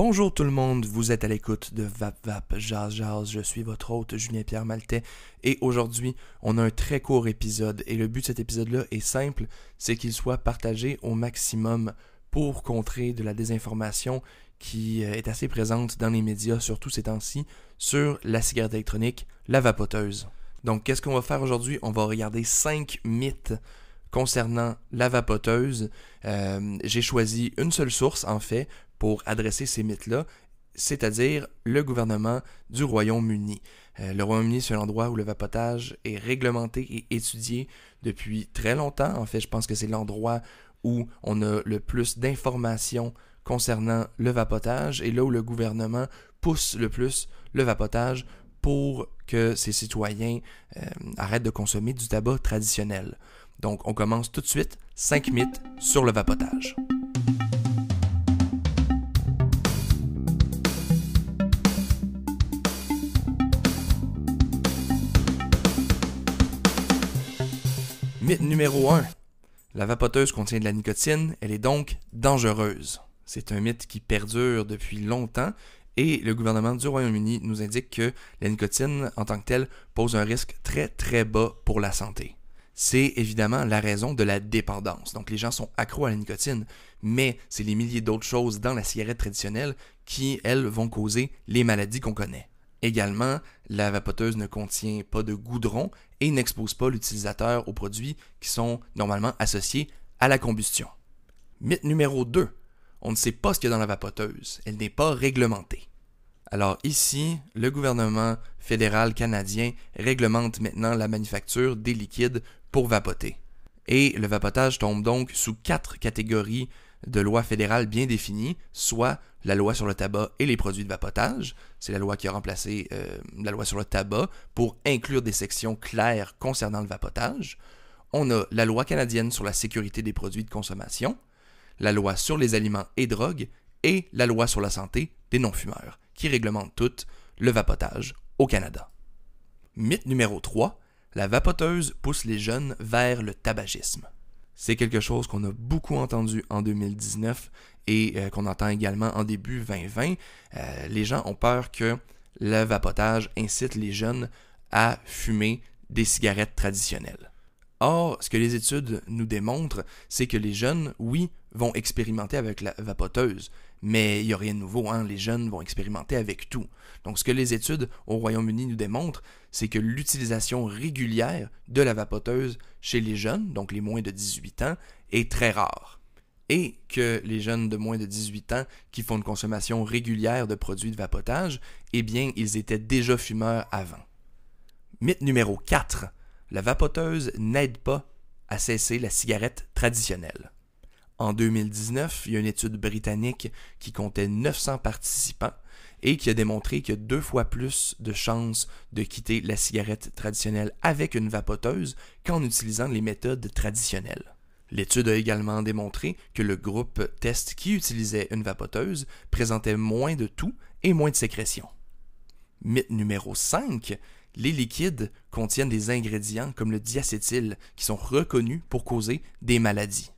Bonjour tout le monde, vous êtes à l'écoute de Vap Vap Jazz Jazz, je suis votre hôte Julien-Pierre Maltais et aujourd'hui on a un très court épisode et le but de cet épisode-là est simple, c'est qu'il soit partagé au maximum pour contrer de la désinformation qui euh, est assez présente dans les médias, surtout ces temps-ci, sur la cigarette électronique, la vapoteuse. Donc qu'est-ce qu'on va faire aujourd'hui? On va regarder 5 mythes concernant la vapoteuse. Euh, j'ai choisi une seule source en fait pour adresser ces mythes-là, c'est-à-dire le gouvernement du Royaume-Uni. Euh, le Royaume-Uni, c'est un endroit où le vapotage est réglementé et étudié depuis très longtemps. En fait, je pense que c'est l'endroit où on a le plus d'informations concernant le vapotage et là où le gouvernement pousse le plus le vapotage pour que ses citoyens euh, arrêtent de consommer du tabac traditionnel. Donc, on commence tout de suite 5 mythes sur le vapotage. Mythe numéro 1. La vapoteuse contient de la nicotine, elle est donc dangereuse. C'est un mythe qui perdure depuis longtemps et le gouvernement du Royaume-Uni nous indique que la nicotine en tant que telle pose un risque très très bas pour la santé. C'est évidemment la raison de la dépendance. Donc les gens sont accros à la nicotine, mais c'est les milliers d'autres choses dans la cigarette traditionnelle qui, elles, vont causer les maladies qu'on connaît. Également, la vapoteuse ne contient pas de goudron et n'expose pas l'utilisateur aux produits qui sont normalement associés à la combustion. Mythe numéro 2. On ne sait pas ce qu'il y a dans la vapoteuse. Elle n'est pas réglementée. Alors ici, le gouvernement fédéral canadien réglemente maintenant la manufacture des liquides pour vapoter. Et le vapotage tombe donc sous quatre catégories de lois fédérales bien définies, soit la loi sur le tabac et les produits de vapotage, c'est la loi qui a remplacé euh, la loi sur le tabac pour inclure des sections claires concernant le vapotage. On a la loi canadienne sur la sécurité des produits de consommation, la loi sur les aliments et drogues et la loi sur la santé des non-fumeurs, qui réglementent toutes le vapotage au Canada. Mythe numéro 3, la vapoteuse pousse les jeunes vers le tabagisme. C'est quelque chose qu'on a beaucoup entendu en 2019 et euh, qu'on entend également en début 2020. Euh, les gens ont peur que le vapotage incite les jeunes à fumer des cigarettes traditionnelles. Or, ce que les études nous démontrent, c'est que les jeunes, oui, vont expérimenter avec la vapoteuse, mais il n'y a rien de nouveau, hein? les jeunes vont expérimenter avec tout. Donc ce que les études au Royaume-Uni nous démontrent, c'est que l'utilisation régulière de la vapoteuse chez les jeunes, donc les moins de 18 ans, est très rare. Et que les jeunes de moins de 18 ans qui font une consommation régulière de produits de vapotage, eh bien, ils étaient déjà fumeurs avant. Mythe numéro 4. La vapoteuse n'aide pas à cesser la cigarette traditionnelle. En 2019, il y a une étude britannique qui comptait 900 participants et qui a démontré qu'il y a deux fois plus de chances de quitter la cigarette traditionnelle avec une vapoteuse qu'en utilisant les méthodes traditionnelles. L'étude a également démontré que le groupe test qui utilisait une vapoteuse présentait moins de tout et moins de sécrétion. Mythe numéro 5, les liquides contiennent des ingrédients comme le diacétyl qui sont reconnus pour causer des maladies.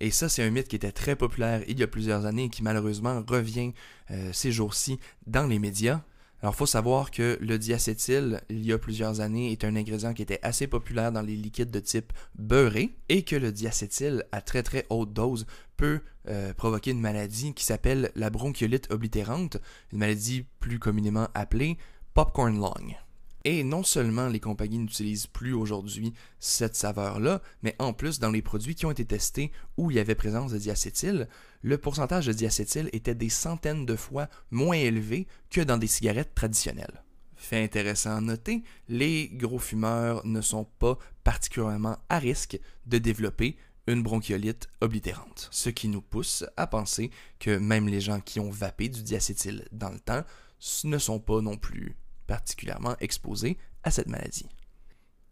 Et ça, c'est un mythe qui était très populaire il y a plusieurs années et qui malheureusement revient euh, ces jours-ci dans les médias. Alors, il faut savoir que le diacétyl, il y a plusieurs années, est un ingrédient qui était assez populaire dans les liquides de type beurré et que le diacétyl, à très très haute dose, peut euh, provoquer une maladie qui s'appelle la bronchiolite oblitérante, une maladie plus communément appelée popcorn lung. Et non seulement les compagnies n'utilisent plus aujourd'hui cette saveur-là, mais en plus, dans les produits qui ont été testés où il y avait présence de diacétyl, le pourcentage de diacétyl était des centaines de fois moins élevé que dans des cigarettes traditionnelles. Fait intéressant à noter, les gros fumeurs ne sont pas particulièrement à risque de développer une bronchiolite oblitérante, ce qui nous pousse à penser que même les gens qui ont vapé du diacétyl dans le temps ne sont pas non plus particulièrement exposés à cette maladie.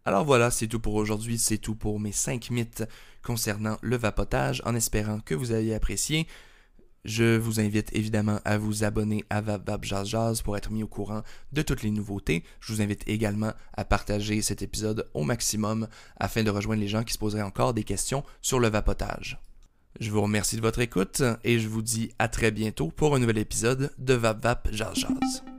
Alors voilà, c'est tout pour aujourd'hui, c'est tout pour mes 5 mythes concernant le vapotage, en espérant que vous ayez apprécié. Je vous invite évidemment à vous abonner à VapVap Jazz Jazz pour être mis au courant de toutes les nouveautés. Je vous invite également à partager cet épisode au maximum afin de rejoindre les gens qui se poseraient encore des questions sur le vapotage. Je vous remercie de votre écoute et je vous dis à très bientôt pour un nouvel épisode de Vap Vap Jazz Jazz.